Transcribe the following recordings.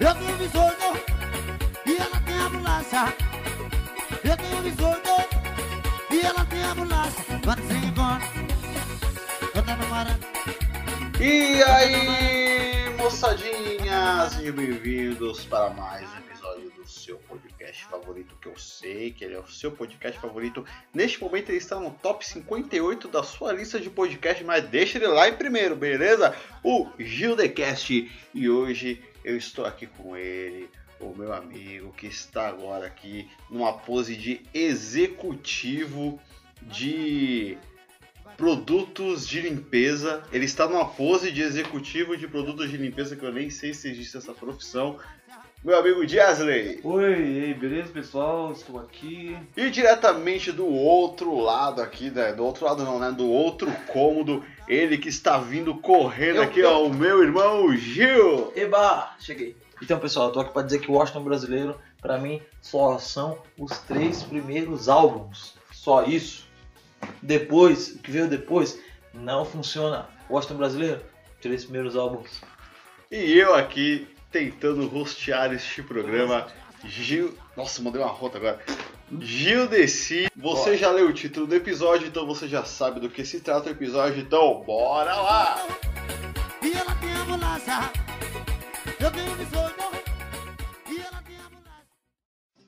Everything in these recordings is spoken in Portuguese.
Eu tenho biscoito e ela tem a bolacha. Eu tenho biscoito e ela tem a bolacha. Quando você embora, eu tô namorando. E aí, moçadinha, sejam bem-vindos para mais um episódio do seu podcast favorito, que eu sei que ele é o seu podcast favorito. Neste momento ele está no top 58 da sua lista de podcast, mas deixa ele lá em primeiro, beleza? O Gildecast. E hoje eu estou aqui com ele, o meu amigo, que está agora aqui numa pose de executivo de produtos de limpeza. Ele está numa pose de executivo de produtos de limpeza que eu nem sei se existe essa profissão. Meu amigo Jasley. Oi, beleza pessoal? Estou aqui. E diretamente do outro lado aqui, né? do outro lado não, né? Do outro cômodo, ele que está vindo correndo Eu- aqui, eu- ó, o meu irmão Gil. Eba! Cheguei. Então, pessoal, eu tô aqui pra dizer que o Washington brasileiro, pra mim, só são os três primeiros álbuns. Só isso. Depois, o que veio depois, não funciona. Washington brasileiro, três primeiros álbuns. E eu aqui tentando rostear este programa. Gil. Nossa, mandei uma rota agora. Gil Desi, você Bora. já leu o título do episódio, então você já sabe do que se trata o episódio, então bora lá!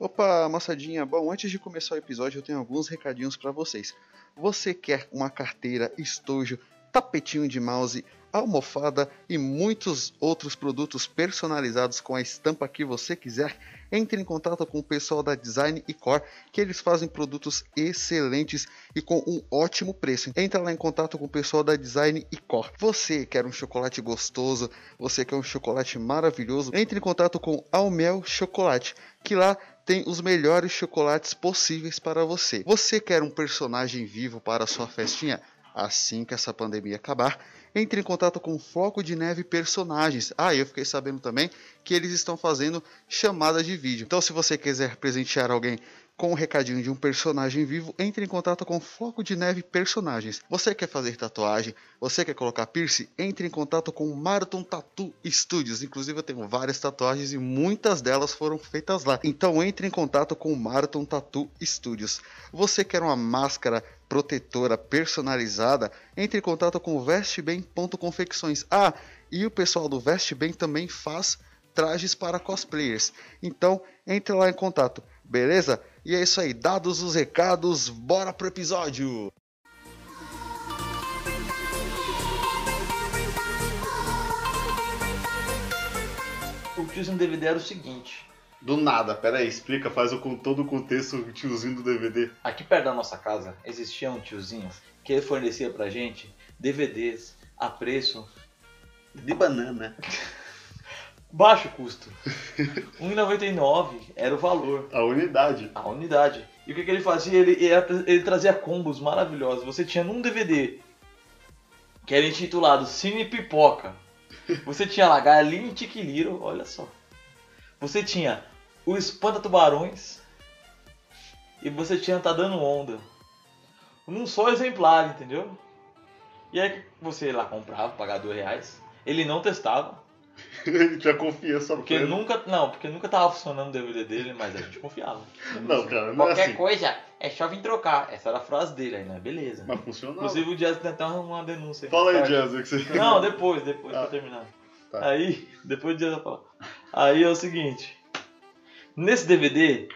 Opa, moçadinha. Bom, antes de começar o episódio, eu tenho alguns recadinhos para vocês. Você quer uma carteira, estojo, tapetinho de mouse, almofada e muitos outros produtos personalizados com a estampa que você quiser? Entre em contato com o pessoal da Design e Core, que eles fazem produtos excelentes e com um ótimo preço. Entra lá em contato com o pessoal da Design e Core. Você quer um chocolate gostoso, você quer um chocolate maravilhoso? Entre em contato com Almel Chocolate, que lá tem os melhores chocolates possíveis para você. Você quer um personagem vivo para sua festinha? Assim que essa pandemia acabar, entre em contato com Floco de Neve Personagens. Ah, eu fiquei sabendo também que eles estão fazendo chamadas de vídeo. Então, se você quiser presentear alguém com um recadinho de um personagem vivo, entre em contato com Floco de Neve Personagens. Você quer fazer tatuagem? Você quer colocar piercing? Entre em contato com Marathon Tattoo Studios. Inclusive, eu tenho várias tatuagens e muitas delas foram feitas lá. Então, entre em contato com Marathon Tattoo Studios. Você quer uma máscara protetora personalizada? Entre em contato com vestebem.confecções. Ah, e o pessoal do Veste Bem também faz trajes para cosplayers. Então, entre lá em contato, beleza? E é isso aí, dados os recados, bora pro episódio! O que no DVD era o seguinte. Do nada, pera aí, explica, faz o, com todo o contexto o tiozinho do DVD. Aqui perto da nossa casa existia um tiozinho que fornecia pra gente DVDs a preço De banana. baixo custo. R$ 1,99 era o valor. A unidade. a unidade. E o que, que ele fazia? Ele, ele, ele trazia combos maravilhosos. Você tinha num DVD que era intitulado Cine Pipoca. Você tinha lá Galinha e Tiquiliro, olha só. Você tinha o Espanta Tubarões e você tinha Tá Dando Onda. Num só exemplar, entendeu? E aí você lá comprava, pagava dois reais. Ele não testava, Ele tinha confiança porque plena. nunca. Não, porque nunca tava funcionando o DVD dele, mas a gente confiava. Não, cara, não é Qualquer assim. coisa é só vir trocar. Essa era a frase dele aí, né? Beleza. Mas funcionava. Inclusive o Jazz tem até uma denúncia. Fala aí. Jazz, o que você... Não, depois, depois, Ah, pra terminar. tá. Aí, depois o Jazz vai falar. Aí é o seguinte. Nesse DVD,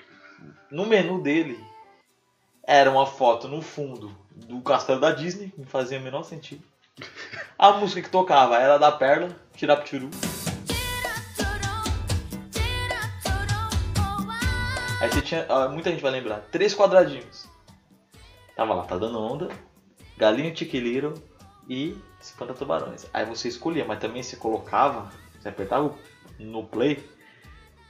no menu dele, era uma foto no fundo do castelo da Disney, que não fazia o menor sentido. A música que tocava era da Perla, Tiraptiru. Aí você tinha, muita gente vai lembrar, três quadradinhos. Tava lá, tá dando onda, Galinha Tiquiliro e Espanta Tubarões. Aí você escolhia, mas também você colocava, você apertava no play,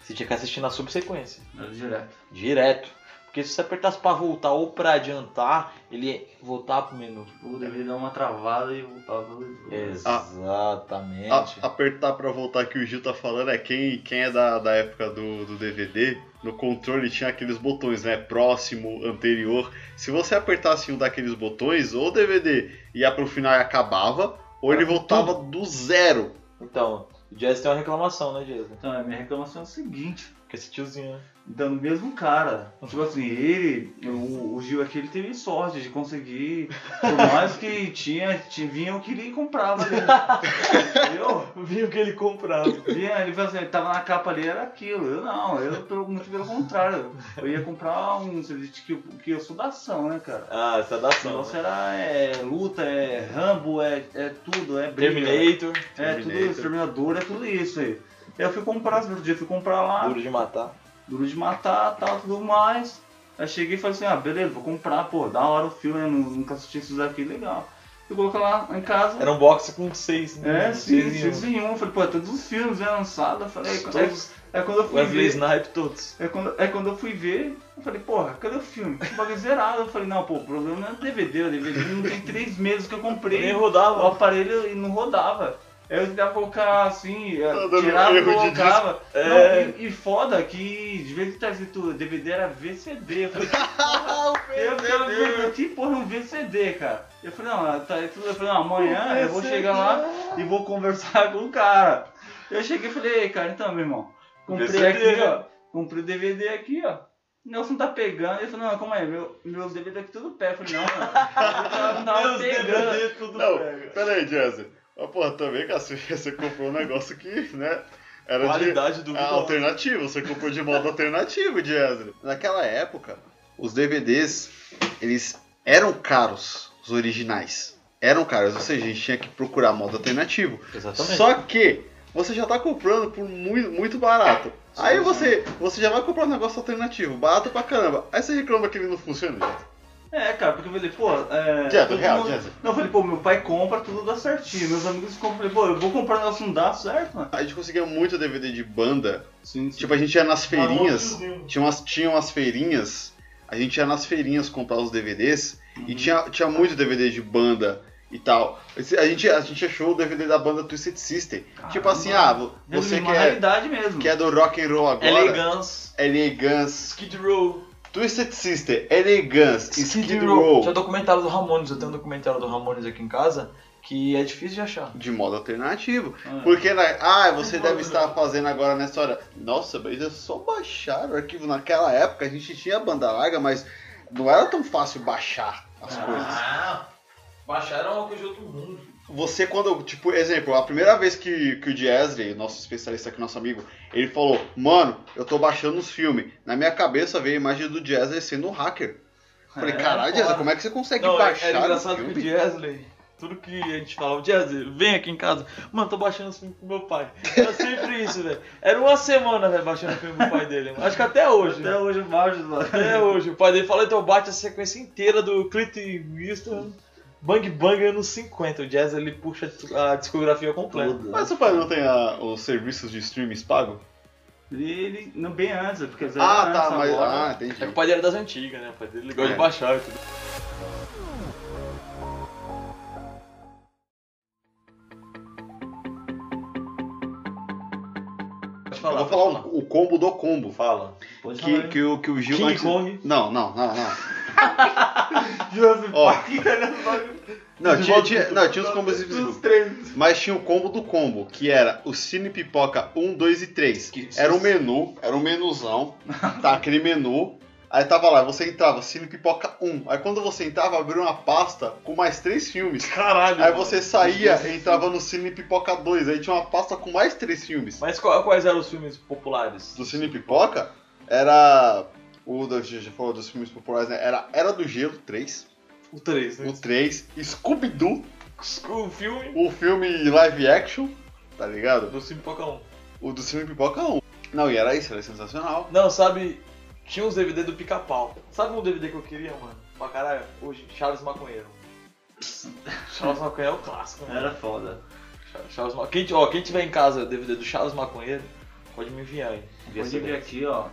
você tinha que assistir na subsequência, Direto. direto. Porque se você apertasse pra voltar ou pra adiantar, ele ia voltar pro menu. O DVD dá uma travada e voltava. Exatamente. A- apertar pra voltar que o Gil tá falando é quem, quem é da, da época do, do DVD, no controle tinha aqueles botões, né? Próximo, anterior. Se você apertasse um daqueles botões, ou o DVD ia pro final e acabava, ou ele voltava do zero. Então, O Jazz tem uma reclamação, né, Jazz? Então, a minha reclamação é o seguinte. Que esse tiozinho, né? Então, o mesmo cara. Tipo assim, ele, o, o Gil aqui, ele teve sorte de conseguir. Por mais que tinha, tinha vinha o que ele comprava ali. Entendeu? Vi o que ele comprava. Vinha, ele falou assim, ele tava na capa ali, era aquilo. Eu não, eu pelo, muito pelo contrário. Eu ia comprar um. Que, que eu sou da ação, né, cara? Ah, essa da O ação. negócio era é, luta, é Rambo, é, é tudo, é briga. Terminator, É tudo Terminator. exterminador, é tudo isso aí. Eu fui comprar, no outro dia fui comprar lá, Duro de Matar. duro de matar, tal, tudo mais. Aí cheguei e falei assim, ah, beleza, vou comprar, pô, da hora o filme, né? Nu- Nunca assisti esses aqui, legal. Eu coloquei lá em casa. Era um box com seis, né? É, sim, Seis em um. Falei, pô, todos os filmes já lançados. Eu falei, Todos, é, é quando eu fui Wesley ver. Snipe, todos. É quando, é quando eu fui ver, eu falei, porra, cadê o filme? O bagulho zerado. Eu falei, não, pô, o problema não é o DVD, o DVD não tem três meses que eu comprei. Nem o rodava. aparelho e não rodava. Eu tentava colocar assim, tirava e colocava. É. Não, e, e foda que de vez que tá escrito DVD era VCD. Eu falei, eu falei, que porra é um VCD, cara? Eu falei, não, tá, eu falei, não, amanhã eu vou chegar lá e vou conversar com o cara. Eu cheguei e falei, ei, cara, então, meu irmão, comprei VCD, aqui, ó, comprei o DVD aqui, ó. O Nelson tá pegando. Ele falou, não, calma aí, meu, meus DVD aqui tudo pé. Eu falei, não, mano, eu tava, não tava Meus pegando. DVD tudo Não, pega. pera aí, Jazzy. Mas, porra, também, cara, você, comprou um negócio que, né? Era Qualidade do de ah, alternativo. Você comprou de modo alternativo, Jazzy. Naquela época, os DVDs, eles eram caros, os originais. Eram caros, ou seja, a gente tinha que procurar modo alternativo. Exatamente. Só que você já tá comprando por muito, muito barato. Aí você, você já vai comprar um negócio alternativo, barato pra caramba. Aí você reclama que ele não funciona, gente. É, cara, porque eu falei, pô. É, todo real, mundo-. Não, eu falei, pô, meu pai compra, tudo dá certinho. Meus amigos compram, eu falei, pô, eu vou comprar negócio não dá certo, mano. A gente conseguia muito DVD de banda. Sim, Tipo, a gente ia nas feirinhas. tiozinho. Tinha umas, tinha umas feirinhas. A gente ia nas feirinhas comprar os DVDs. E Uhum. tinha, tinha muito DVD de banda e tal. A gente, a gente achou o DVD da banda Twisted Sister. tipo assim, ah, vo- você que uma é, realidade mesmo. que é do rock and roll agora. Elegance, Elegance. Skid Row. Twisted Sister, Elegance, Skid, Row. Tinha documentário do Ramones, eu tenho um documentário do Ramones aqui em casa, que é difícil de achar. De modo alternativo. Ah. Porque, né, ah, você deve estar fazendo agora nessa hora. Nossa, mas é só baixar o arquivo. Naquela época a gente tinha banda larga, mas não era tão fácil baixar as coisas. Ah, baixar era uma coisa de outro mundo. Você quando, tipo, exemplo, a primeira vez que, que o Jazzy, nosso especialista aqui, nosso amigo, ele falou, mano, eu tô baixando os filmes. Na minha cabeça veio a imagem do Jazzy sendo um hacker. Falei, É, caralho. Jazzy, como é que você consegue Não, é- baixar era o engraçado que o filme? Jesley, tudo que a gente falava, Jesley, vem aqui em casa. Mano, tô baixando os filmes pro meu pai. Era sempre isso, velho. Era uma semana, velho, baixando o filme pro pai dele. mano. Acho que até hoje. Até hoje eu baixo. mano. Até hoje. O pai dele falou, então bate a sequência inteira do Clint Eastwood, Bang Bang anos 50. O Jazz, ele puxa a discografia completa. Tudo. Mas seu pai não tem a- os serviços de streams pagos? Ele, não bem antes, porque às vezes Ah, tá, mas. agora- Ah, É que entendi. o pai dele era das antigas, né? O pai dele gosta É. de baixar e tudo. Pode Eu falar, vou falar falar. o, o combo do combo. Fala. Pode falar Que, aí. que, o, que o Gil. King Kong. Não, não, não, não. Joseph. Paquita, Não, tinha, tinha, não, tinha os combos três. Mas tinha o combo do combo, que era o Cine Pipoca 1, 2 e 3. Que- Era um menu, era um menuzão, tá? Aquele menu. Aí tava lá, você entrava, Cine Pipoca 1. Aí quando você entrava, abriu uma pasta com mais três filmes. Caralho. Aí mano. você saía e entrava no Cine Pipoca 2. Aí tinha uma pasta com mais três filmes. Mas qual- quais eram os filmes populares? Do Cine Pipoca era. O da já falou dos filmes populares, né? Era Era do Gelo 3, O 3, né? o 3, Scooby-Doo, O filme o filme live action, tá ligado? do Cine Pipoca 1. O do Cine Pipoca 1. Não, e era isso, era sensacional. Não, sabe, tinha uns DVD do Pica-Pau. Sabe um DVD que eu queria, mano? Pra caralho? Hoje, Charles Maconheiro. Charles Maconheiro é o clássico, mano. Era foda. Charles Ma... quem, ó, quem tiver em casa DVD do Charles Maconheiro, pode me enviar aí. Envia Pode CD. aqui, ó.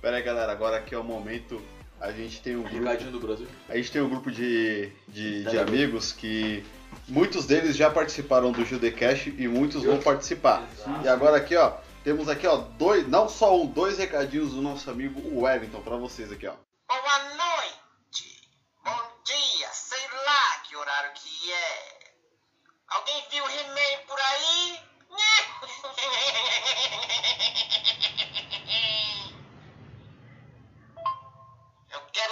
Pera aí, galera, agora aqui é o momento. A gente tem um grupo, do Brasil. a gente tem um grupo de, de, de amigos que muitos deles já participaram do Judecast e muitos vão participar. E agora aqui, ó, temos aqui, ó, dois, não só um, dois recadinhos do nosso amigo Wellington pra vocês aqui, ó. Boa noite, bom dia, sei lá que horário que é. Alguém viu o He-Man por aí?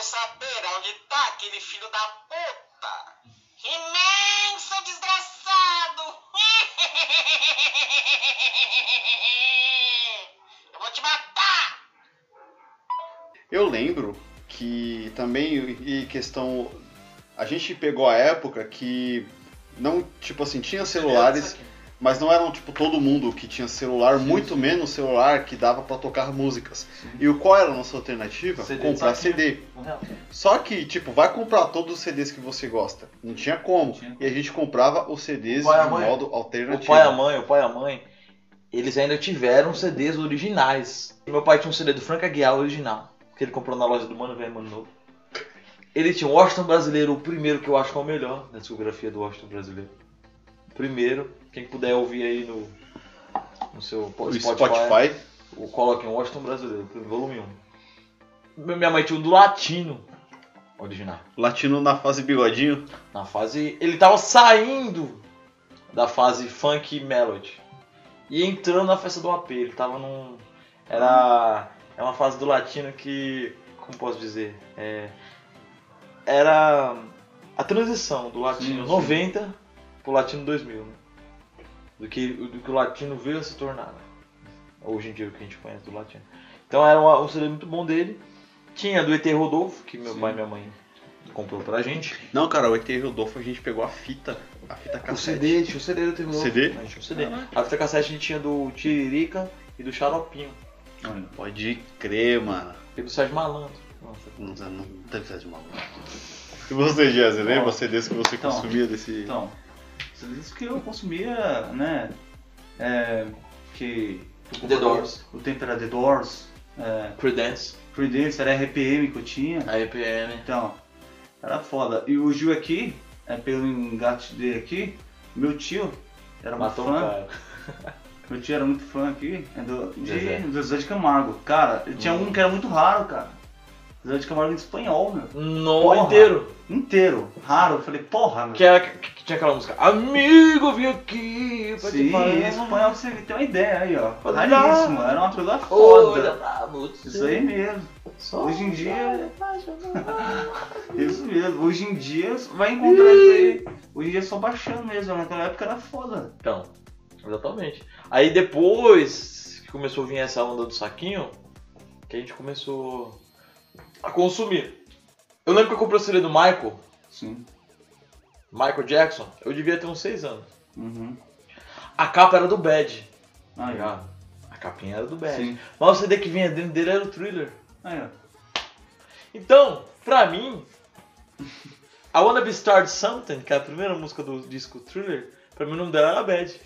saber onde tá aquele filho da puta. He-Man, seu desgraçado! Eu vou te matar! Eu lembro que também, e questão. A gente pegou a época que não, tipo assim, tinha celulares, mas não eram tipo todo mundo que tinha celular, muito menos celular que dava pra tocar músicas. E o qual era a nossa alternativa? CD, Comprar. CD. Só que, tipo, vai comprar todos os CDs que você gosta. Não tinha como. Não tinha E a gente comprava os CDs O pai e de modo O alternativo. pai e a mãe, o pai e a mãe, eles ainda tiveram CDs originais. Meu pai tinha um CD do Frank Aguiar original, que ele comprou na loja do Mano Velho Mano Novo. Ele tinha o Washington Brasileiro, o primeiro que eu acho que é o melhor da discografia do Washington Brasileiro. Primeiro, quem puder ouvir aí no, no seu O Spotify, Spotify. o coloquem Washington Brasileiro, volume 1. Minha mãe tinha um do Latino original. Latino na fase bigodinho. Na fase. Ele tava saindo da fase funk melody. E entrando na festa do AP. Ele tava num. Era. É uma fase do latino que. Como posso dizer? É, era a transição do latino Sim, sim. 90 pro latino 2000. Né? Do, que, do que o latino veio a se tornar. né? Hoje em dia o que a gente conhece do latino. Então era uma- um CD muito bom dele. Tinha do ET Rodolfo, que meu Sim. pai e minha mãe comprou pra gente. Não, cara, o ET Rodolfo a gente pegou a fita. A fita O cassete. CD, tinha o CD do Terror. CD? A gente o CD. A fita cassete a gente tinha do Tiririca e do Xaropinho. Pode crer, mano. E do Sérgio Malandro. Nossa. Não, não deve ser de maluco. E você, Jazzy, lembra Ó, CDs que você então, consumia desse. Então, você disse que eu consumia, né? É, que. The Doors. O tempo era The Doors. É, Creedence. Creedence era RPM que eu tinha. A EPM. Então, era foda. E o Gil aqui, é, pelo engate dele aqui, meu tio era Matou fã. cara. Meu tio era muito fã aqui, é do, de do Zé de Camargo. Cara, tinha Hum. um que era muito raro, cara. Zé de Camargo em espanhol, meu. Porra. inteiro. Inteiro. Raro. Eu falei, porra, meu. Que, era, que, tinha aquela música. Amigo, vim aqui pra te Sim, falar. em espanhol pra você ter uma ideia aí, ó. Raríssimo, era uma coisa foda. Isso aí mesmo. Só Hoje em dia-. Isso mesmo. Hoje em dia vai encontrar isso aí. Hoje em dia é só baixando mesmo. Naquela época era foda. Então, exatamente. Aí depois que começou a vir essa onda do saquinho, que a gente começou a consumir. Eu lembro que eu comprei o CD do Michael, Sim. Michael Jackson, eu devia ter uns 6 anos. Uhum. A capa era do Bad, tá ó. ligado? A capinha era do Bad. Sim. Mas o CD que vinha dentro dele era o Thriller. Aí, ó. Então, pra mim, I Wanna Be Started Something, que é a primeira música do disco Thriller, pra mim o nome dela era Bad.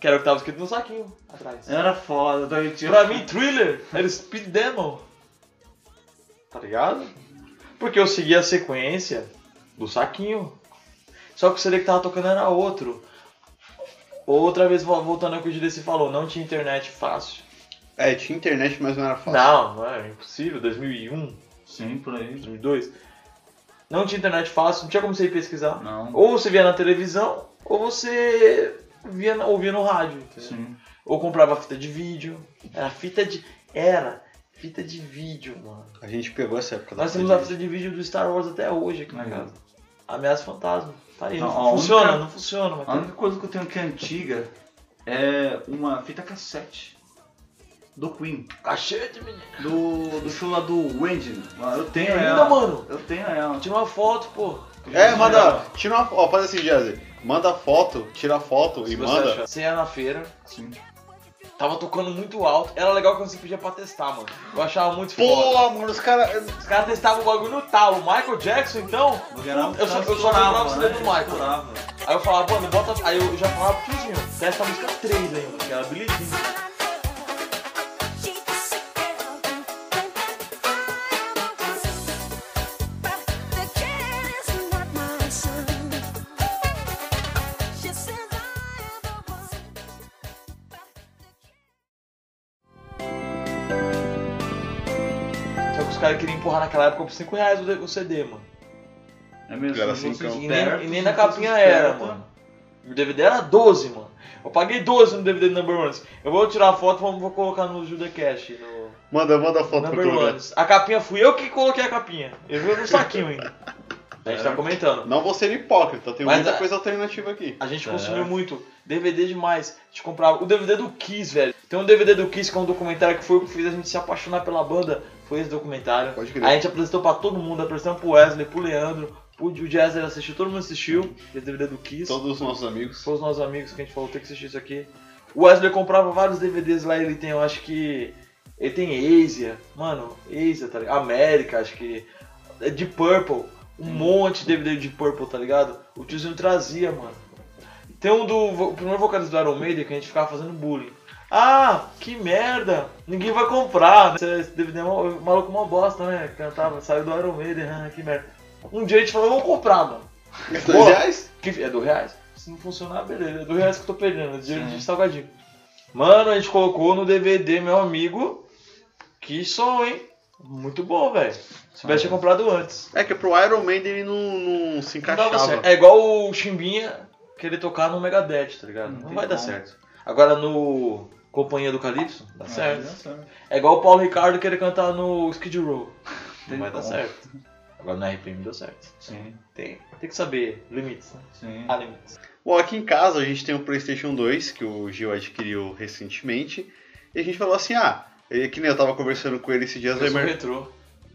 Que era o que tava escrito no saquinho atrás. Era foda. Daí tinha... Pra mim, Thriller era Speed Demo. Tá ligado? Porque eu segui a sequência do saquinho. Só que o CD que tava tocando era outro. Outra vez vo- voltando ao que o Direci falou, não tinha internet fácil. É, tinha internet, mas não era fácil. Não, não é impossível. 2001, Sim, por aí. 2002. Não tinha internet fácil, não tinha como você ir pesquisar. Não. Ou você via na televisão, ou você via, ouvia no rádio. entendeu? Sim. Ou comprava fita de vídeo. Era fita de. Era fita de vídeo, mano. A gente pegou essa época da Nós temos a fita de vídeo do Star Wars até hoje aqui na Aí. casa. Ameaça Fantasma. Tá aí. Não, Não, funciona, única- não funciona, mas A única coisa que eu tenho que é antiga é uma fita cassete do Queen. Cachete, menino. Do, do show lá do Wendy. Eu tenho Ainda, ela. mano. Eu tenho ela. Tira uma foto, pô. É, manda. Tira uma Ó, faz assim, Jazzy. Manda foto, tira a foto Se e você manda. achar. Você ia na feira, Sim. tava tocando muito alto. Era legal quando você pedia pra testar, mano. Eu achava muito foda. Pô, mano, os caras. Os caras testavam o bagulho no talo. O Michael Jackson, então. Eu só, eu só comprava o CD do Michael. Estourava. Aí eu falava, mano, bota. Aí eu já falava pro tiozinho, testa a música 3 ainda, que era Jean. Só que os caras queriam empurrar naquela época por 5 reais o CD, mano. É mesmo. Era assim, então. E nem, e nem na capinha era, esperto, mano. O DVD era 12, mano. Eu paguei 12 no DVD do Number Ones. Eu vou tirar a foto e vou colocar no Judecast, no Manda, manda a foto pra Number colocar. Ones. A capinha fui eu que coloquei a capinha. Eu vi no saquinho ainda. A gente tá comentando. Não vou ser hipócrita, tem Mas muita a- coisa alternativa aqui. A gente É. consumiu muito DVD demais. A gente comprava o DVD do Kiss, velho. Tem um DVD do Kiss que é um documentário que foi o que fez a gente se apaixonar pela banda. Foi esse documentário. Pode crer. A gente apresentou pra todo mundo, apresentamos pro Wesley, pro Leandro, pro o Jazzer assistiu, todo mundo assistiu. Esse DVD do Kiss. Todos os nossos amigos. Foi os nossos amigos que a gente falou, tem que assistir isso aqui. O Wesley comprava vários DVDs lá, ele tem, eu acho que. Ele tem Asia, mano, Asia, tá ligado? América, acho que. É de Purple, um monte de DVD de Purple, tá ligado? O tiozinho trazia, mano. Tem um do. O primeiro vocalista do Iron Maiden que a gente ficava fazendo bullying. Ah, que merda! Ninguém vai comprar. Esse DVD é uma, maluco uma bosta, né? Cantava, saiu do Iron Maiden, ah, que merda. Um dia a gente falou, vamos comprar, mano. Dois Boa. reais? Que é do reais? Se não funcionar, beleza. É do reais que eu tô perdendo, é dinheiro Sim. de salgadinho. Mano, a gente colocou no DVD, meu amigo. Que som, hein? Muito bom, velho. Se tivesse comprado antes. É que pro Iron Maiden ele não, não se Não encaixava. certo. É igual o Chimbinha querer tocar no Megadeth, tá ligado? Não Não, vai dar como. certo. Agora no Companhia do Calypso, dá certo. É igual o Paulo Ricardo querer cantar no Skid Row. Não vai dar certo. Agora no RPM deu certo. Sim, Tem, tem que saber limites, né? sim. Há limites. Bom, aqui em casa a gente tem o PlayStation 2, que o Gil adquiriu recentemente. E a gente falou assim: ah, que nem eu tava conversando com ele esses dias. Eu sou retrô.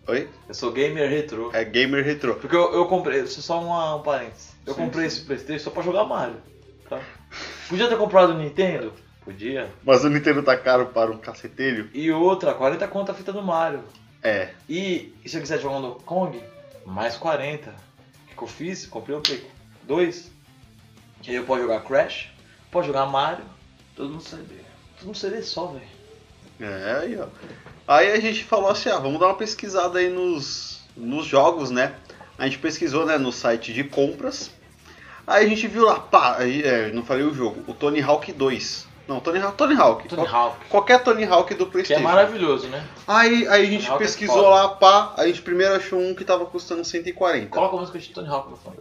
Oi? Eu sou gamer retrô. É gamer retrô. Porque eu, eu comprei, isso é só uma, um parênteses. Eu Sim, comprei sim. esse Playstation só pra jogar Mario. Tá? Podia ter comprado o Nintendo? Podia. Mas o Nintendo tá caro para um cacetelho? E outra, 40 conto a fita do Mario. É. E, e se eu quiser jogar um Donkey Kong, mais 40. O que, eu fiz? Comprei o Play 2. Que aí eu posso jogar Crash, posso jogar Mario, Todo mundo CD. tudo no CD só, velho. É, aí ó. Aí a gente falou assim, ah, vamos dar uma pesquisada aí nos, nos jogos, né? A gente pesquisou, né, no site de compras. Aí a gente viu lá, pá, aí, é, não falei o jogo, o Tony Hawk 2. Não, Tony Hawk, Tony Hawk. Tony Qual- Hawk. Qualquer Tony Hawk do Que é Playstation. maravilhoso, né? Aí, aí a gente Tony é pesquisou foda. lá, pá, a gente primeiro achou um que tava custando 140. Coloca a música de Tony Hawk no fundo.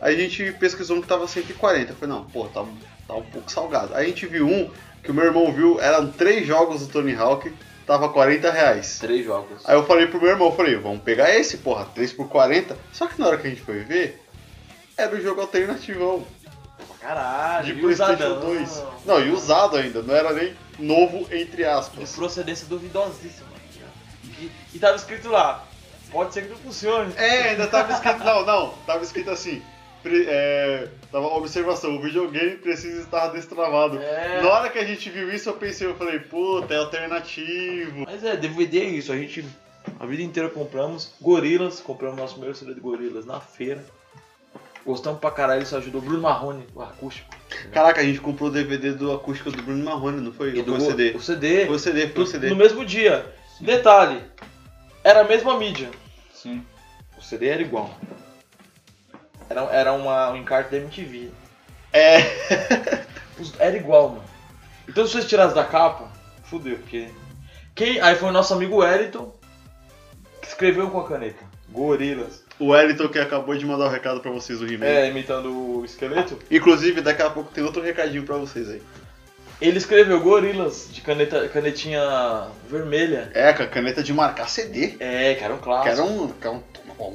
Aí a gente pesquisou um que tava 140. Eu falei, não, pô, tá, tá um pouco salgado. Aí a gente viu um que o meu irmão viu, eram três jogos do Tony Hawk, tava 40 reais. Três jogos. Aí eu falei pro meu irmão, eu falei, vamos pegar esse, porra, 3 por 40. Só que na hora que a gente foi ver, era o jogo alternativão Caralho, de e Playstation usadão. 2. Não, e usado ainda, não era nem novo entre De aspas. procedência duvidosíssima. E, e tava escrito lá, pode ser que não funcione. É, ainda tava escrito, não, não, tava escrito assim. pre- É, tava observação, o videogame precisa estar destravado. É. Na hora que a gente viu isso, eu pensei, eu falei, puta, é alternativo. Mas é, DVD é isso, a gente a vida inteira compramos Gorilas, compramos nosso primeiro CD de Gorilas na feira. Gostamos pra caralho, isso ajudou. Bruno Marrone, o acústico. Caraca, a gente comprou o DVD do acústico do Bruno Marrone, não foi? E do foi o CD? O CD. Foi o CD, foi o CD. No mesmo dia. Detalhe, era a mesma mídia. Sim. O CD era igual. Era, era uma, um encarte da MTV. É. Era igual, mano. Então se vocês tirassem da capa, fudeu, porque. Quem, aí foi o nosso amigo Wellington que escreveu com a caneta. Gorilas. O Wellington que acabou de mandar o recado pra vocês do He-Man. É, imitando o esqueleto. Inclusive, daqui a pouco tem outro recadinho pra vocês aí. Ele escreveu Gorilas de caneta, canetinha vermelha. É, com a caneta de marcar CD. É, que era um Que clássico. era um, que era um,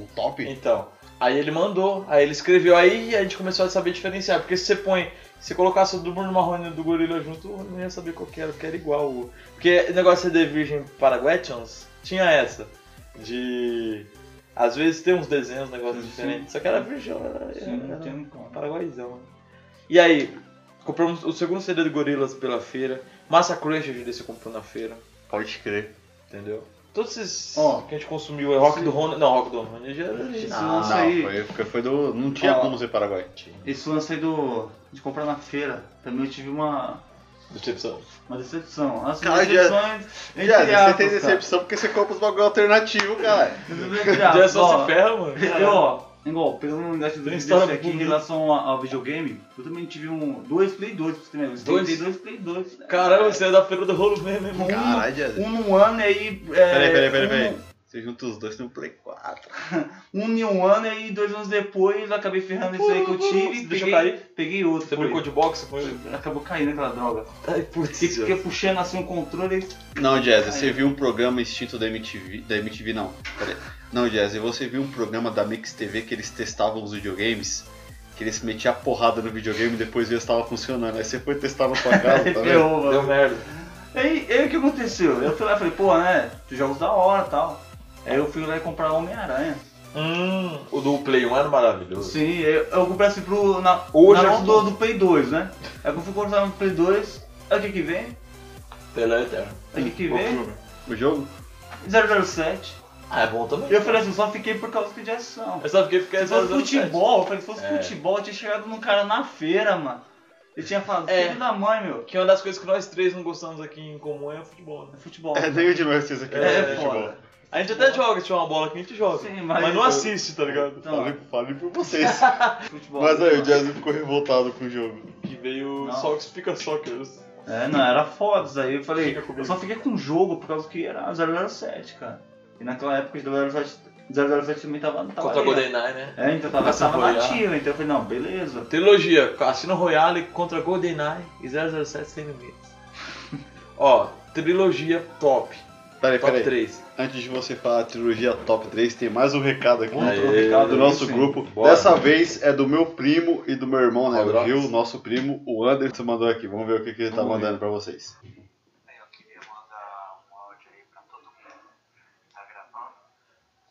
um top. Então, aí ele mandou, aí ele escreveu, aí a gente começou a saber diferenciar, porque se você põe, se colocasse o do Bruno Marrone e o do Gorila junto, eu não ia saber qual que era, porque era igual. o- Porque o negócio de Virgin Paraguayans tinha essa, de... Às vezes tem uns desenhos, negócios Sim. diferentes, só que era Virgin, era, Sim, não era como. paraguaizão. E aí, compramos o segundo CD do Gorilas pela feira, Massacration a gente comprou na feira, Pode crer. entendeu? Todos esses Ó, que a gente consumiu, é Rock do Honda, não, Rock do Honda já era original. Não, Isso não, aí. foi, foi, foi do. Não tinha como ser Paraguai. Esse lance aí do, de comprar na feira, também eu tive uma, Decepção. uma decepção. As Cara, decepções, entre Já, você aspas, tem cara. decepção porque você compra os bagulho alternativo, cara. Já aspas, só ó, se ferra, mano. Eu, ó, igual, pegando um negócio do Tem aqui em bonita. relação ao, videogame, eu também tive um, dois Play 2 pra você ideia. Dois? Tem dois Play 2. Caramba, você é da feira do rolo mesmo, irmão. Caralho, Um num ano e aí. É, Peraí, peraí, peraí, um- peraí. Você junta os dois no Play 4. Um em um ano e aí dois anos depois eu acabei ferrando isso aí que eu tive e Deixa peguei, cair. peguei outro. Você foi. brincou de boxe? Foi... Acabou caindo aquela droga. Ai, putz. Fiquei, fiquei puxando assim o controle Não, Jazz, você viu um programa extinto da MTV. Da MTV não. Peraí. Não, Jazz, você viu um programa da Mix TV que eles testavam os videogames? Que eles metiam a porrada no videogame e depois viam se estava funcionando. Aí você foi testar na sua casa, tá vendo? Deu mano. merda. Aí, aí o que aconteceu? Eu fui lá e falei, pô, né? Jogos da hora e tal. Aí eu fui lá e comprar Homem-Aranha. Hum, o do Play 1 era maravilhoso. Sim, eu, eu comprei assim pro. Na, Hoje na é bom. do, do Play 2, né? Aí eu fui comprar no Play 2. Aí o que que vem? Pelé Eterno. Aí o que que vem? O jogo? 007. Ah, é bom também. E eu falei assim, só fiquei por causa de ação. Eu só fiquei porque Se fosse futebol, eu falei, se fosse É. futebol, eu tinha chegado num cara na feira, mano. Ele tinha falado, É. filho da mãe, meu. Que uma das coisas que nós três não gostamos aqui em comum é o futebol, né? É futebol. É, nem o de nós aqui É, não É, é futebol. A gente até joga, se tiver uma bola aqui, a gente joga. Sim, mas, mas- não assiste, tá ligado? Então, Falei, falei por vocês. futebol. Mas aí, o Jazz ficou revoltado com o jogo. Que veio Não. só Fica Soccer. É, não, era foda isso aí. Eu falei, eu só fiquei com o jogo por causa que era 007, cara. E naquela época o 007, 007 também tava, tava Contra GoldenEye, né? É, então tava, Cassino tava nativa, então eu falei, não, beleza. Trilogia, Cassino Royale contra GoldenEye e 007 Sem Limites. Ó, trilogia top. Peraí, Top peraí. 3. Antes de você falar a trilogia top 3, tem mais um recado aqui Aê, do recado do nosso sim. grupo. Bora. Dessa vez é do meu primo e do meu irmão, né? O Rodrigues. Gil, nosso primo, o Anderson mandou aqui. Vamos ver o que, que ele tá Vamos ver. mandando pra vocês. Eu queria mandar um áudio aí pra todo mundo que tá gravando.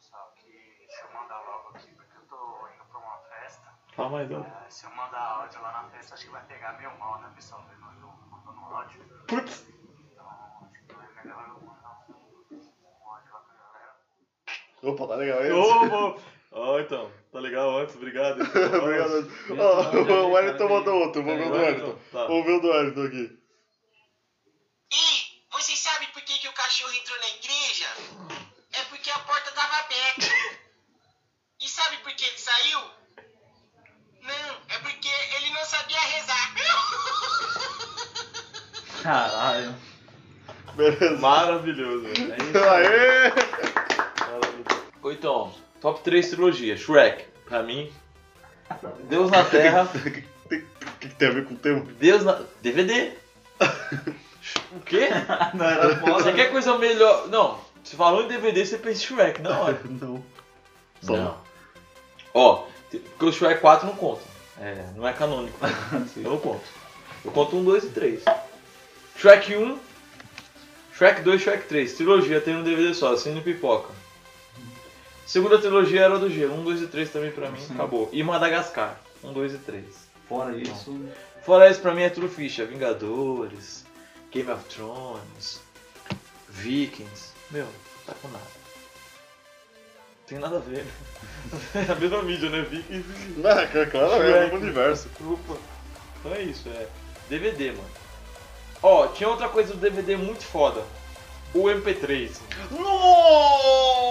Só que se eu mandar logo aqui, porque eu tô indo pra uma festa, Fala mais um. eh, se eu mandar áudio lá na festa, acho que vai pegar meio mal, né, pessoal? Eu não eu mandando áudio. Putz. Então, acho que é melhor eu mandar um, um áudio lá pra galera. Opa, tá legal aí? Bom. Ó, então. Tá legal antes, obrigado. Obrigado. Gente, Ó, o Wellington mandou outro. Vamos ver o do Wellington. Tá. Vamos ver o do Wellington aqui. Ei, vocês sabem por que, que o cachorro entrou na igreja? É porque a porta tava aberta. E sabe por que ele saiu? Não, é porque ele não sabia rezar. Caralho. Beleza. Maravilhoso. É isso. Aê! Ou então, top 3 trilogia. Shrek. Pra mim. Deus na Terra. O que, que tem a ver com o tema? Deus na. DVD. O quê? Não, era Você foda. quer coisa melhor? Não. Se falou em DVD, você pensa em Shrek, não olha. Não. Só Não. Ó, porque o Shrek 4 não conta. É, não é canônico. Eu não conto. Eu conto 1, 2 e 3. Shrek 1, Shrek 2, Shrek 3. Trilogia tem um DVD só, assim no pipoca. Segunda trilogia era do Gelo. 1, 2 e 3 também pra mim, Sim. acabou. E Madagascar. 1, 2 e 3. Fora isso. Fora isso, pra mim é tudo ficha. Vingadores, Game of Thrones, Vikings. Meu, tá com nada. Tem nada a ver. É a mesma mídia, né? Vikings e Não, é claro, é o mesmo universo. Opa. Então é isso, é DVD, mano. Ó, tinha outra coisa do DVD muito foda. O MP3. Nossa!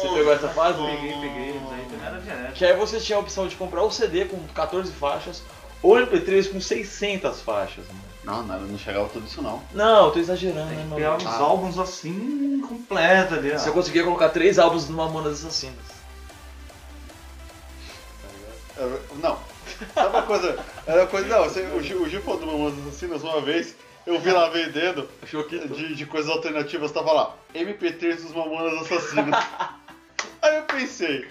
Você pegou essa fase? Peguei, peguei. Aí era direto. Que aí você tinha a opção de comprar o CD com 14 faixas ou MP3 com 600 faixas, mano. Não, não, não chegava tudo isso não. Não, eu tô exagerando, né, Tem que pegar uns álbuns assim, completos ali, ó. Você conseguia colocar três álbuns numa Mamonas Assassinas. É, Não. Sabe uma coisa? Era uma coisa. Não, você, o, Gil, o Gil falou do Mamonas Assassinas uma vez. Eu vi lá vendendo de, de coisas alternativas, tava lá, MP3 dos Mamonas Assassinos. Aí eu pensei,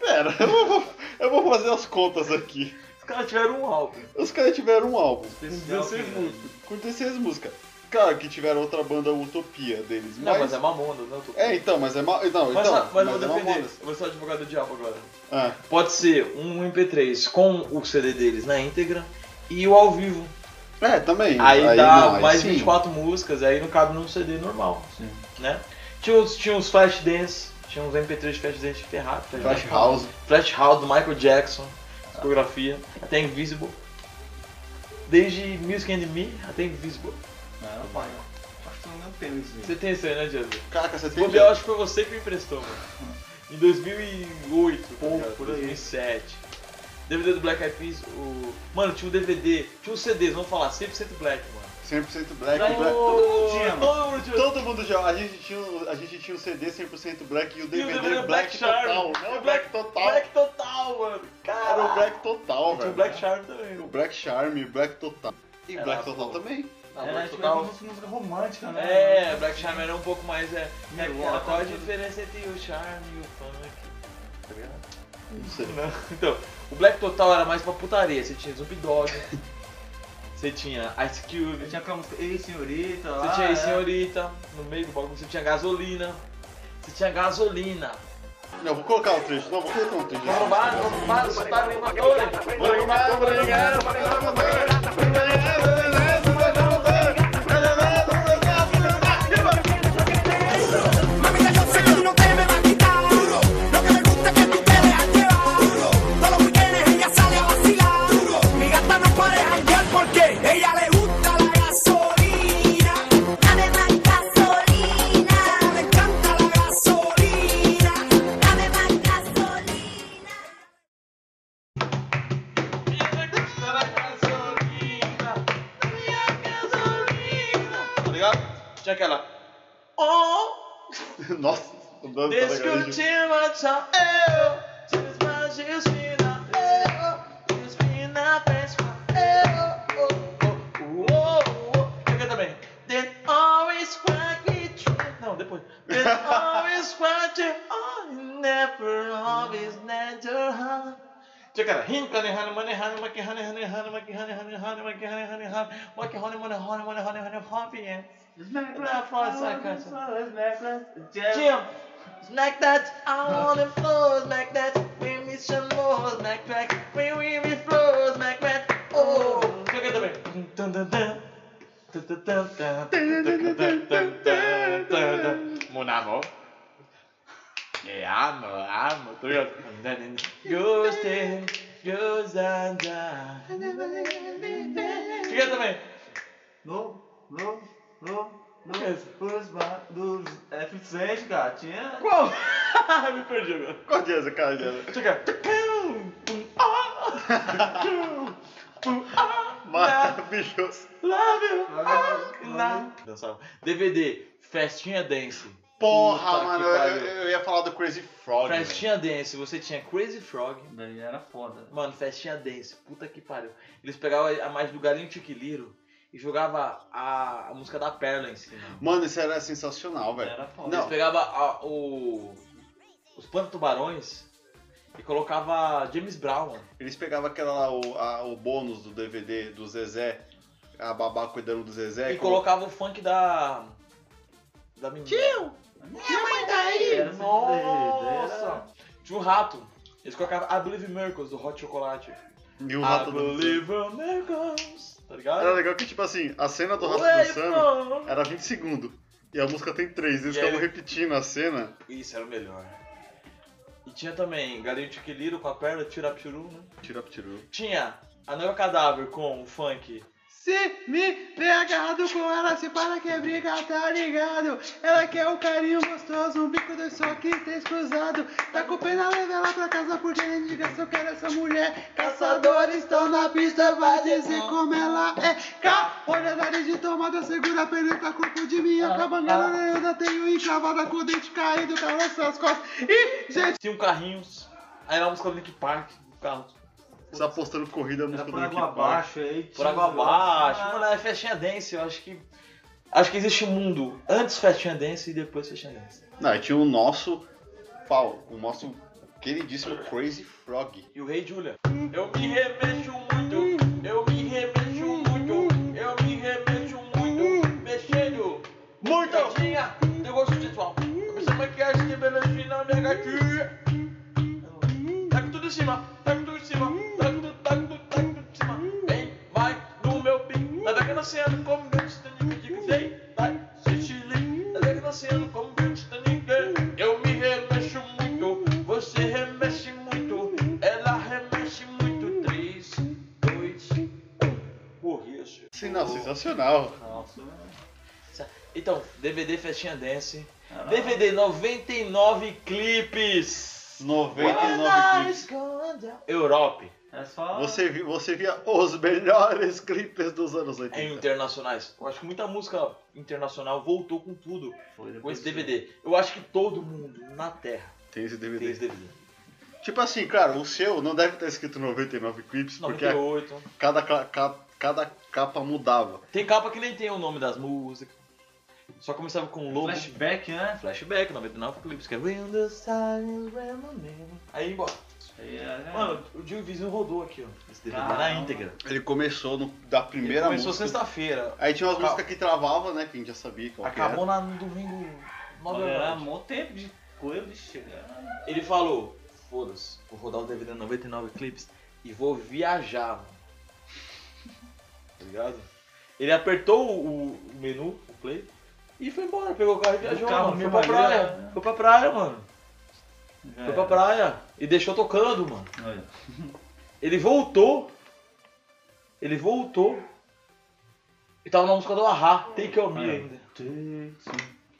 pera, eu vou, eu vou fazer as contas aqui. Os caras tiveram um álbum. Os caras tiveram um álbum com Especial 16 que- músicas. Com 16 músicas. Claro que tiveram outra banda Utopia deles. Não, mas é Mamonas, não. Tô... É, então, mas é ma... Não, Mas, então, mas, eu vou é defender. Eu vou ser o advogado do diabo agora. Ah, Pode ser um MP3 com o CD deles na íntegra e o ao vivo. É, também. Aí, dá não, aí mais sim. 24 músicas, aí não cabe num CD normal. Sim. Né? Tinha uns, tinha uns Flash Dance, tinha uns MP3 de Flash Dance ferrado. Flash House. Flash House do Michael Jackson, discografia, até Invisible. Desde Music and Me até Invisible. Não, pai. Acho que não tenho isso aí. Você tem isso aí, né, Jesus? Caraca, você tem. eu acho que foi você que me emprestou, mano. Em 2008, tá Pô, ligado? por aí. 2007. DVD do Black Eyed Peas, o... Mano, tinha o DVD, tinha os CDs, vamos falar, 100% Black, mano. 100% black, Todo black. mundo tinha, mano. Todo mundo tinha. Todo mundo já. A gente tinha, o- a gente tinha o CD 100% Black e o E o DVD, DVD Black, Black Charm. Total. Não, Black, Total. Black Total, mano. Era o Cara, Black Total, tinha velho. o Black Charm também. O Black Charm, Black Total. E Era, Black Total pô. também. Ah, Era Black tipo Total. música, música romântica, né? É, Black Charm era um pouco mais. É, é, Melódico. qual a diferença entre o charme e o funk? Tá ligado? Não. Então, o Black Total era mais pra putaria. Você tinha Snoop Dogg, você tinha Ice Cube, Eu tinha aquela música Ei Senhorita lá. você tinha é. aí Senhorita, no meio do bagulho, você tinha gasolina. Você tinha gasolina. Não, vou colocar o trecho. Não, vou colocar um trecho. Vamos lá, vamos lá, você tá animadores. Mamita, Tinha aquela. Oh! Nossa, tô dando tá legal. Discutir matar eu, desmagina eu, desmina pessoa eu, oh, oh, oh. Chega também. Then always me true. Não, depois. Then always fight you, oh, never always never harm. Chega cara. Him, cane, honey, money, honey, maki, honey, honey, honey, maki, honey, honey, honey, maki, honey, honey, honey, maki, honey, money, honey, money, honey, honey, happy, yeah. Snack that for a second. Snack. Jim. smack that. I want it flow. smack that. We miss some more. smack that. We we miss flow. smack that. Oh. Look at the way. Dun dun dun. Mon amor. Yeah, I'm a, I'm a three of them. Goes in, goes and down. You get the way? No, no. No, no. É isso? Dos, ba- dos F100, cara. Tinha. Qual? Me perdi agora. Qual que é essa cara dela? Chega. Maravilhoso. Love you. Love Dançava. DVD, Festinha Dance. Porra, Puta mano, eu, eu ia falar do Crazy Frog. velho. Festinha Dance, você tinha Crazy Frog. Daí era foda. Mano, Festinha Dance, puta que pariu. Eles pegavam a mais do Galinho Tiquiliro e jogavam a, a música da Perla em cima. Mano, isso era sensacional, velho. Era foda. Não. Eles pegavam a- o, os Pano Tubarões e colocava James Brown, mano. Eles pegavam aquela lá, o, a- o bônus do DVD do Zezé, a babá cuidando do Zezé. E colo- colocava o funk da. Da menina. Tio! Minha mãe tá aí. Era Nossa! Tinha o rato. Eles colocavam I Believe in Miracles do Hot Chocolate. E o I rato dançando. Believe in Miracles. Tá ligado? Era legal que, tipo assim, a cena do rato pô. era 20 segundos. E a música tem 3. Eles ficavam aí- repetindo a cena. Isso era o melhor. E tinha também Galinho Tiquiliro com a perna, Tiraptiru, né? Tira tiru. Tinha a Noiva Cadáver com o funk. Se me vê agarrado com ela, se para que é briga, tá ligado? Ela quer o carinho gostoso, um bico dois soques, três cruzado. Tá com pena, leva ela pra casa, porque a indicação quero essa mulher. Caçadores estão na pista, vai dizer como ela é. Cá, olha nariz de tomada, segura, penetra corpo de minha cabangada. Eu ainda tenho encravada com o dente caído, calça as costas. E, gente, Tinha um carrinhos. Aí a música do Link Park, o carro. Você tá postando corrida a Era música por água Park. abaixo aí. Por tinha água abaixo. Ah, Mano, é festinha dance, eu acho que. Acho que existe um mundo antes festinha dance e depois festinha dance. Não, e tinha o nosso pau, o nosso queridíssimo Crazy Frog. E o Rei Julia. Eu me remexo muito, eu me remexo muito, eu me remexo muito, mexendo. Muito! Gatinha, negócio sexual. Essa maquiagem que belezinha na minha gatinha. Tá com tudo em cima, tá com tudo em cima, nascendo como Titanic, diga vem, vai. Tá vendo nascendo como grande Titanic. Eu me remexo muito, você remexe muito, ela remexe muito. 3, 2, 1. Morri, achei. Sim, não, sensacional. Nossa, Então, DVD Festinha Dance. Ah. DVD 99 clipes. 99 clipes. Europe. É só. Você, vi- você via os melhores clipes dos anos Em 80. internacionais. Eu acho que muita música internacional voltou com tudo Foi com esse DVD. Eu acho que todo mundo na Terra Tem esse DVD. tem esse DVD. Tipo assim, claro, o seu não deve estar escrito 99 clips, porque a- 98. cada, ca- ca- cada capa mudava. Tem capa que nem tem o nome das músicas. Só começava com logo. Flashback, né? Flashback, 99 clips, que é When the. Aí embora. Aí, é, Mano, o Gil Vizinho rodou aqui, ó. Esse DVD na Caramba. íntegra. Ele começou no- da Ele primeira começou música. sexta-feira. Aí tinha umas Acab- músicas que travava, né? Que a gente já sabia qual que Acabou era. na- no domingo 9 Olha, era horas. mó tempo de coisa de chegar. Ele falou, foda-se, vou rodar o DVD 99 clips e vou viajar, mano. Tá ligado? Ele apertou o, o menu, o play, e foi embora, pegou o carro e viajou, carro mano. foi pra praia. né? Foi pra praia, mano. Já Foi pra praia. E deixou tocando, mano. Olha. Ele voltou. Ele voltou. E tava na música do Ahá, Take On Me ainda.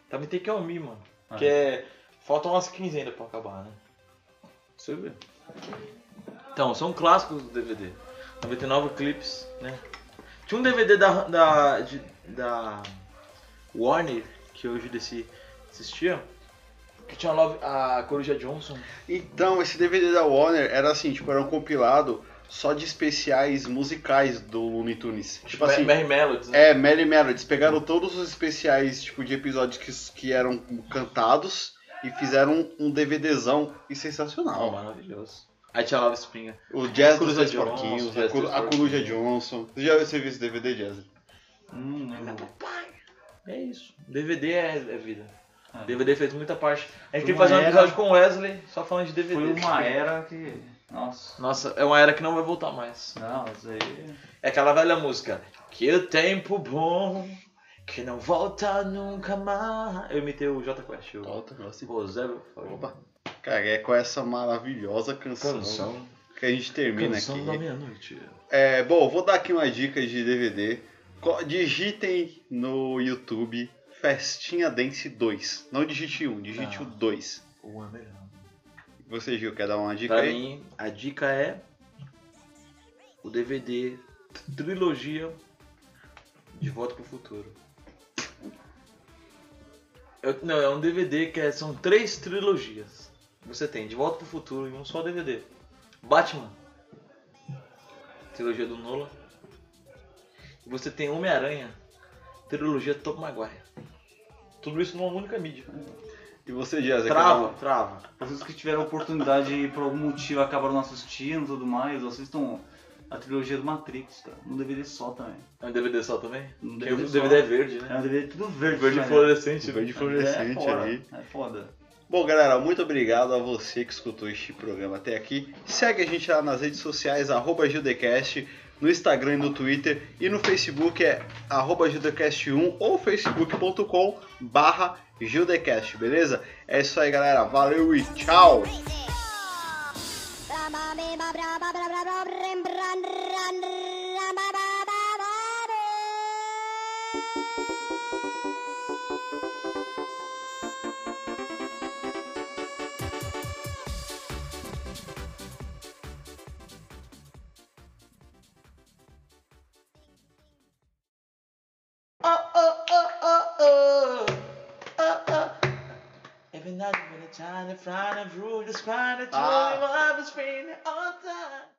Tava em Take On Me, mano. Ah. Que é. Faltam umas 15 ainda pra acabar, né? Você vê. Então, são clássicos do DVD. 99 clips, né? Tinha um DVD da. da, de- da Warner, que hoje desse assistia. Que tinha a, Love- a Coruja Johnson. Então, esse DVD da Warner era assim, tipo, era um compilado só de especiais musicais do Looney Tunes. Tipo assim, Mary Melodies, né? é, Mary Melodies. Pegaram todos os especiais, tipo, de episódios que, que eram cantados e fizeram um DVDzão e Oh, sensacional. maravilhoso. Aí tinha Love Springer. O Jazz dos Dois Porquinhos, a, Cor-. Coruja Johnson. Você já viu esse DVD, Jazz? Hum, lembro. É isso. DVD é, é vida. É. DVD fez muita parte. A gente tem que fazer um episódio era- com o Wesley só falando de DVD. Foi uma era que. Nossa. Nossa, é uma era que não vai voltar mais. Não, isso aí. É aquela velha música. Que o tempo bom, que não volta nunca mais. Eu imitei o J Quest. O Volta, assim. Rosé. Opa. Cara, é com essa maravilhosa canção, Canção. que a gente termina Canção aqui. da meia-noite. É, bom, vou dar aqui uma dica de DVD. Digitem no YouTube Festinha Dance 2. Não digite 1, digite o 2. O é melhor. Você, Gil, quer dar uma dica Pra aí? mim, a dica é o DVD Trilogia De Volta pro Futuro. Eu- não, é um DVD que é- são três trilogias. Você tem De Volta pro Futuro em um só DVD. Batman. Trilogia do Nolan. E você tem Homem-Aranha. Trilogia Tom Maguire. Tudo isso numa única mídia. E você, dar Trava, uma- trava. Vocês que tiveram a oportunidade e por algum motivo acabaram não assistindo e tudo mais, assistam a trilogia do Matrix, cara. Num DVD só também. É um DVD só também? Um Porque DVD o só. DVD é verde, É né? um DVD tudo verde. Verde né? fluorescente. Verde É fluorescente foda, ali. É foda. Bom, galera, muito obrigado a você que escutou este programa até aqui. Segue a gente lá nas redes sociais, arroba Gildecast, no Instagram e no Twitter. E no Facebook é arroba Gildecast1 ou facebook.com barra Gildecast, beleza? É isso aí, galera. Valeu e tchau! Every night when it's time to find a rule, just find a joy, love is spinning all time.